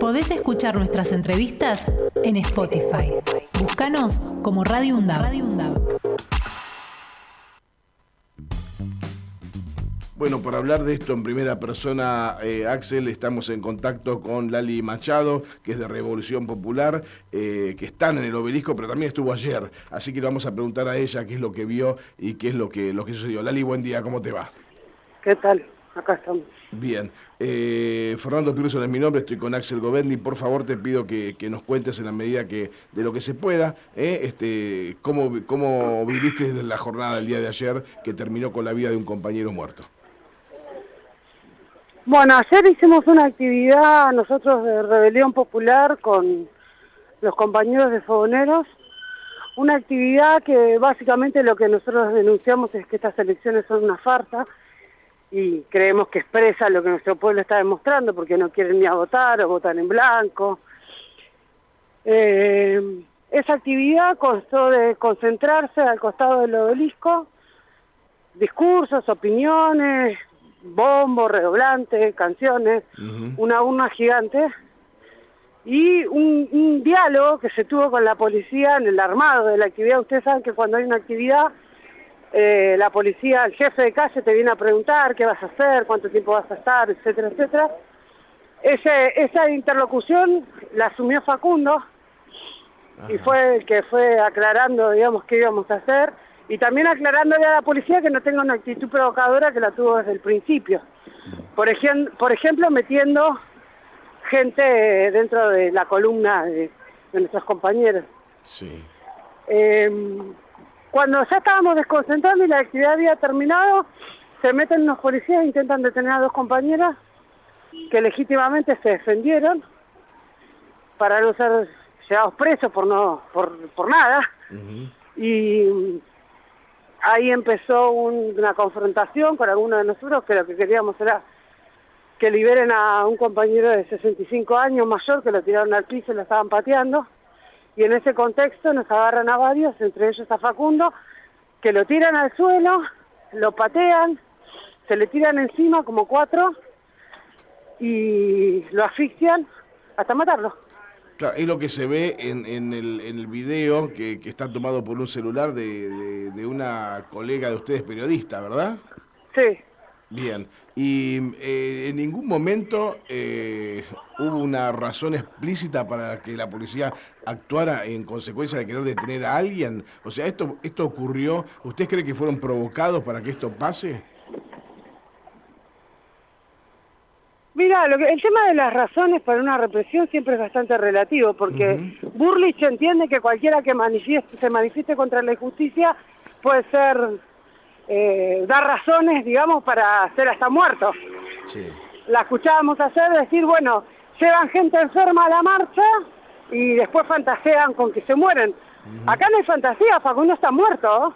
Podés escuchar nuestras entrevistas en Spotify. Búscanos como Radio UNDAB. Bueno, para hablar de esto en primera persona, eh, Axel, estamos en contacto con Lali Machado, que es de Revolución Popular, eh, que están en el obelisco, pero también estuvo ayer. Así que le vamos a preguntar a ella qué es lo que vio y qué es lo que, lo que sucedió. Lali, buen día, ¿cómo te va? ¿Qué tal? Acá estamos. Bien. Eh, Fernando Piruso es mi nombre, estoy con Axel Govendi. Por favor, te pido que, nos cuentes en la medida que de lo que se pueda, este, cómo, cómo viviste la jornada del día de ayer que terminó con la vida de un compañero muerto. Bueno, ayer hicimos una actividad nosotros de Rebelión Popular con los compañeros de Fogoneros, una actividad que básicamente lo que nosotros denunciamos es que estas elecciones son una farsa y creemos que expresa lo que nuestro pueblo está demostrando porque no quieren ni a votar o votan en blanco. Eh, esa actividad constó de concentrarse al costado del obelisco, discursos, opiniones, bombo, redoblante, canciones, una urna gigante y un, diálogo que se tuvo con la policía en el armado de la actividad. Ustedes saben que cuando hay una actividad, eh, la policía, el jefe de calle te viene a preguntar qué vas a hacer, cuánto tiempo vas a estar, etcétera, etcétera. Ese, esa interlocución la asumió Facundo y fue el que fue aclarando, digamos, qué íbamos a hacer y también aclarándole a la policía que no tenga una actitud provocadora que la tuvo desde el principio. Por, por ejemplo, metiendo gente dentro de la columna de, nuestros compañeros. Sí. Em, cuando ya estábamos desconcentrando y la actividad había terminado, se meten unos policías e intentan detener a dos compañeras que legítimamente se defendieron para no ser llevados presos por no por, por nada. Y ahí empezó una confrontación con algunos de nosotros que lo que queríamos era que liberen a un compañero de 65 años mayor que lo tiraron al piso y lo estaban pateando. Y en ese contexto nos agarran a varios, entre ellos a Facundo, que lo tiran al suelo, lo patean, se le tiran encima como cuatro y lo asfixian hasta matarlo. Claro, es lo que se ve en, en, el, en el video que, que, está tomado por un celular de, de, una colega de ustedes periodista, ¿verdad? Sí. Bien, y eh, en ningún momento eh, hubo una razón explícita para que la policía actuara en consecuencia de querer detener a alguien. O sea, esto, esto ocurrió, ¿usted cree que fueron provocados para que esto pase? Mira, el tema de las razones para una represión siempre es bastante relativo, porque Burlich entiende que cualquiera que se manifieste contra la injusticia puede ser, eh, dar razones, digamos, para ser hasta muerto. La escuchábamos hacer decir, bueno, llevan gente enferma a la marcha y después fantasean con que se mueren. Acá no hay fantasía, Facundo está muerto.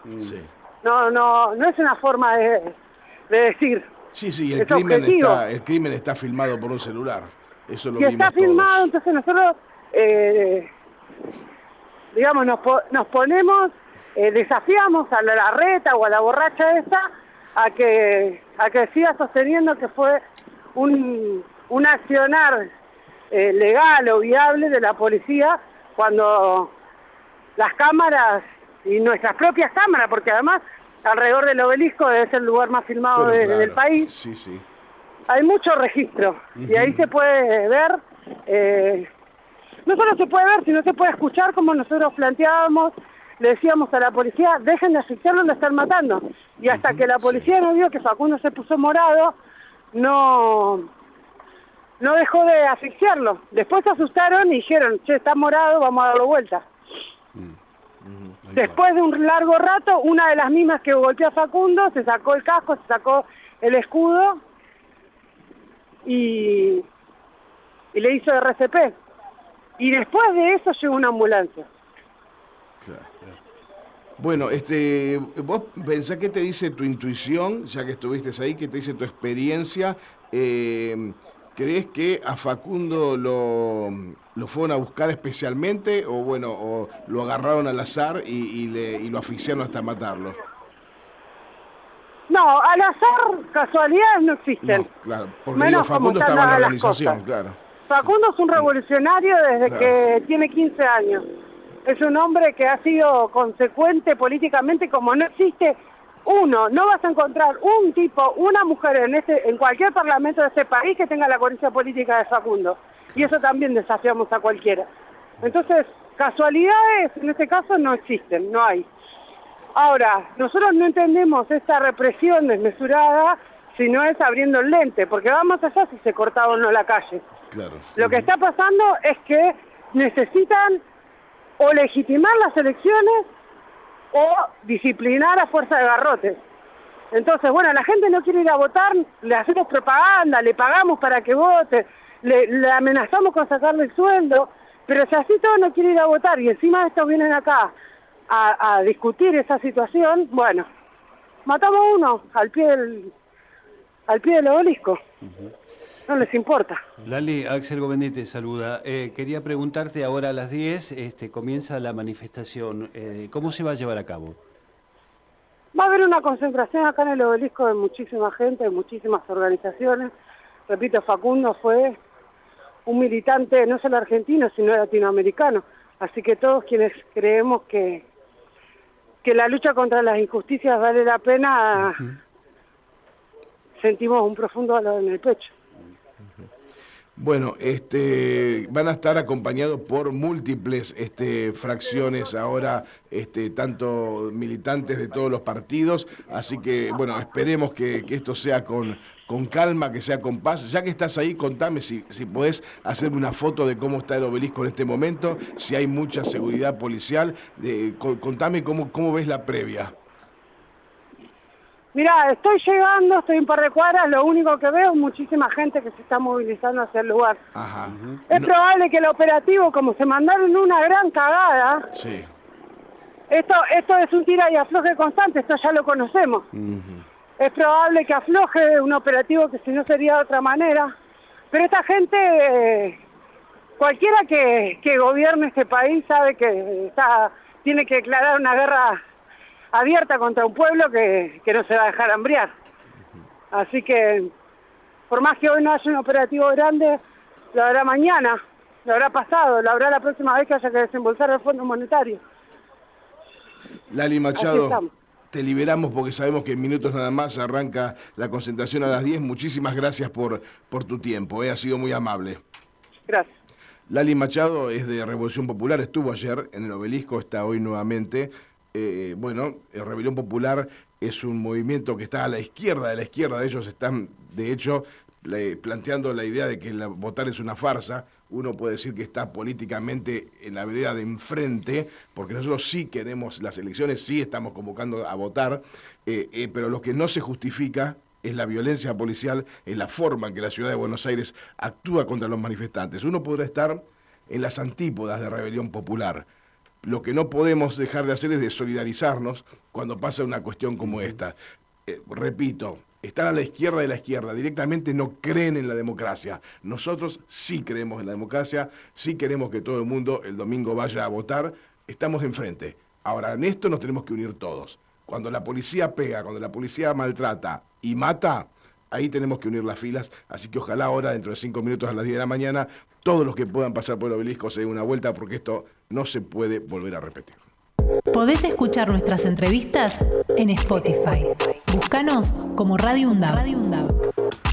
No, no, no es una forma de decir. Sí, sí, el, crimen está, el crimen está filmado por un celular. Eso lo si está filmado, entonces nosotros, eh, digamos, nos, nos ponemos, eh, desafiamos a la reta o a la borracha esa a que, a que siga sosteniendo que fue un, un accionar eh, legal o viable de la policía cuando las cámaras y nuestras propias cámaras, porque además alrededor del obelisco, es el lugar más filmado del país. Sí, sí. Hay mucho registro y ahí se puede ver, eh, no solo se puede ver, sino se puede escuchar como nosotros planteábamos, le decíamos a la policía, dejen de asfixiarlo, lo están matando. Y hasta que la policía no vio que Facundo se puso morado, no, no dejó de asfixiarlo. Después se asustaron y dijeron, che, está morado, vamos a darlo vuelta. Mm. Después de un largo rato, una de las mismas que golpeó a Facundo se sacó el casco, se sacó el escudo y, y le hizo RCP. Y después de eso llegó una ambulancia. Bueno, este, vos pensás qué te dice tu intuición, ya que estuviste ahí, qué te dice tu experiencia. Eh, ¿Crees que a Facundo lo, lo, fueron a buscar especialmente o bueno, o lo agarraron al azar y, le, y lo asfixiaron hasta matarlo? No, al azar casualidades no existen. claro, porque Facundo estaba en la organización, claro. Facundo es un revolucionario desde que tiene 15 años. Es un hombre que ha sido consecuente políticamente como no existe uno, no vas a encontrar un tipo, una mujer en, ese, en cualquier parlamento de ese país que tenga la coherencia política de Facundo. Y eso también desafiamos a cualquiera. Entonces, casualidades en este caso no existen, no hay. Ahora, nosotros no entendemos esta represión desmesurada si no es abriendo el lente, porque vamos allá si se corta o no la calle. Claro. Lo que está pasando es que necesitan o legitimar las elecciones o disciplinar a fuerza de garrotes. Entonces, bueno, la gente no quiere ir a votar, le hacemos propaganda, le pagamos para que vote, le, amenazamos con sacarle el sueldo, pero si así todo no quiere ir a votar y encima de estos vienen acá a, discutir esa situación, bueno, matamos uno al pie del, al pie del obelisco no les importa. Lali, Axel Govendi te saluda. Eh, quería preguntarte ahora a las 10, este, comienza la manifestación. Eh, ¿Cómo se va a llevar a cabo? Va a haber una concentración acá en el obelisco de muchísima gente, de muchísimas organizaciones. Repito, Facundo fue un militante no solo argentino, sino latinoamericano. Así que todos quienes creemos que, que la lucha contra las injusticias vale la pena, sentimos un profundo dolor en el pecho. Bueno, este, van a estar acompañados por múltiples este, fracciones ahora, este, tanto militantes de todos los partidos, así que bueno, esperemos que, esto sea con, con, calma, que sea con paz. Ya que estás ahí, contame si, si podés hacerme una foto de cómo está el obelisco en este momento, si hay mucha seguridad policial, contame cómo, cómo ves la previa. Mira, estoy llegando, estoy en par de cuadras, lo único que veo es muchísima gente que se está movilizando hacia el lugar. Es probable que el operativo, como se mandaron una gran cagada, sí. esto, esto es un tira y afloje constante, esto ya lo conocemos. Es probable que afloje un operativo que si no sería de otra manera, pero esta gente, cualquiera que, que gobierne este país sabe que está, tiene que declarar una guerra abierta contra un pueblo que, no se va a dejar hambriar. Así que, por más que hoy no haya un operativo grande, lo habrá mañana, lo habrá pasado, lo habrá la próxima vez que haya que desembolsar el Fondo Monetario. Lali Machado, te liberamos porque sabemos que en minutos nada más arranca la concentración a las 10. Muchísimas gracias por, por tu tiempo, eh, ha sido muy amable. Gracias. Lali Machado es de Revolución Popular, estuvo ayer en el obelisco, está hoy nuevamente. Eh, bueno, el Rebelión Popular es un movimiento que está a la izquierda de la izquierda. Ellos están, de hecho, planteando la idea de que votar es una farsa. Uno puede decir que está políticamente en la vereda de enfrente, porque nosotros sí queremos las elecciones, sí estamos convocando a votar, eh, eh, pero lo que no se justifica es la violencia policial, es la forma en que la ciudad de Buenos Aires actúa contra los manifestantes. Uno podrá estar en las antípodas de rebelión popular, lo que no podemos dejar de hacer es de solidarizarnos cuando pasa una cuestión como esta. Eh, repito, están a la izquierda de la izquierda, directamente no creen en la democracia. Nosotros sí creemos en la democracia, sí queremos que todo el mundo el domingo vaya a votar, estamos enfrente. Ahora, en esto nos tenemos que unir todos. Cuando la policía pega, cuando la policía maltrata y mata, ahí tenemos que unir las filas, así que ojalá ahora, dentro de cinco minutos a las 10 de la mañana, todos los que puedan pasar por el obelisco se den una vuelta porque esto no se puede volver a repetir. Podés escuchar nuestras entrevistas en Spotify. Búscanos como Radio UNDAV.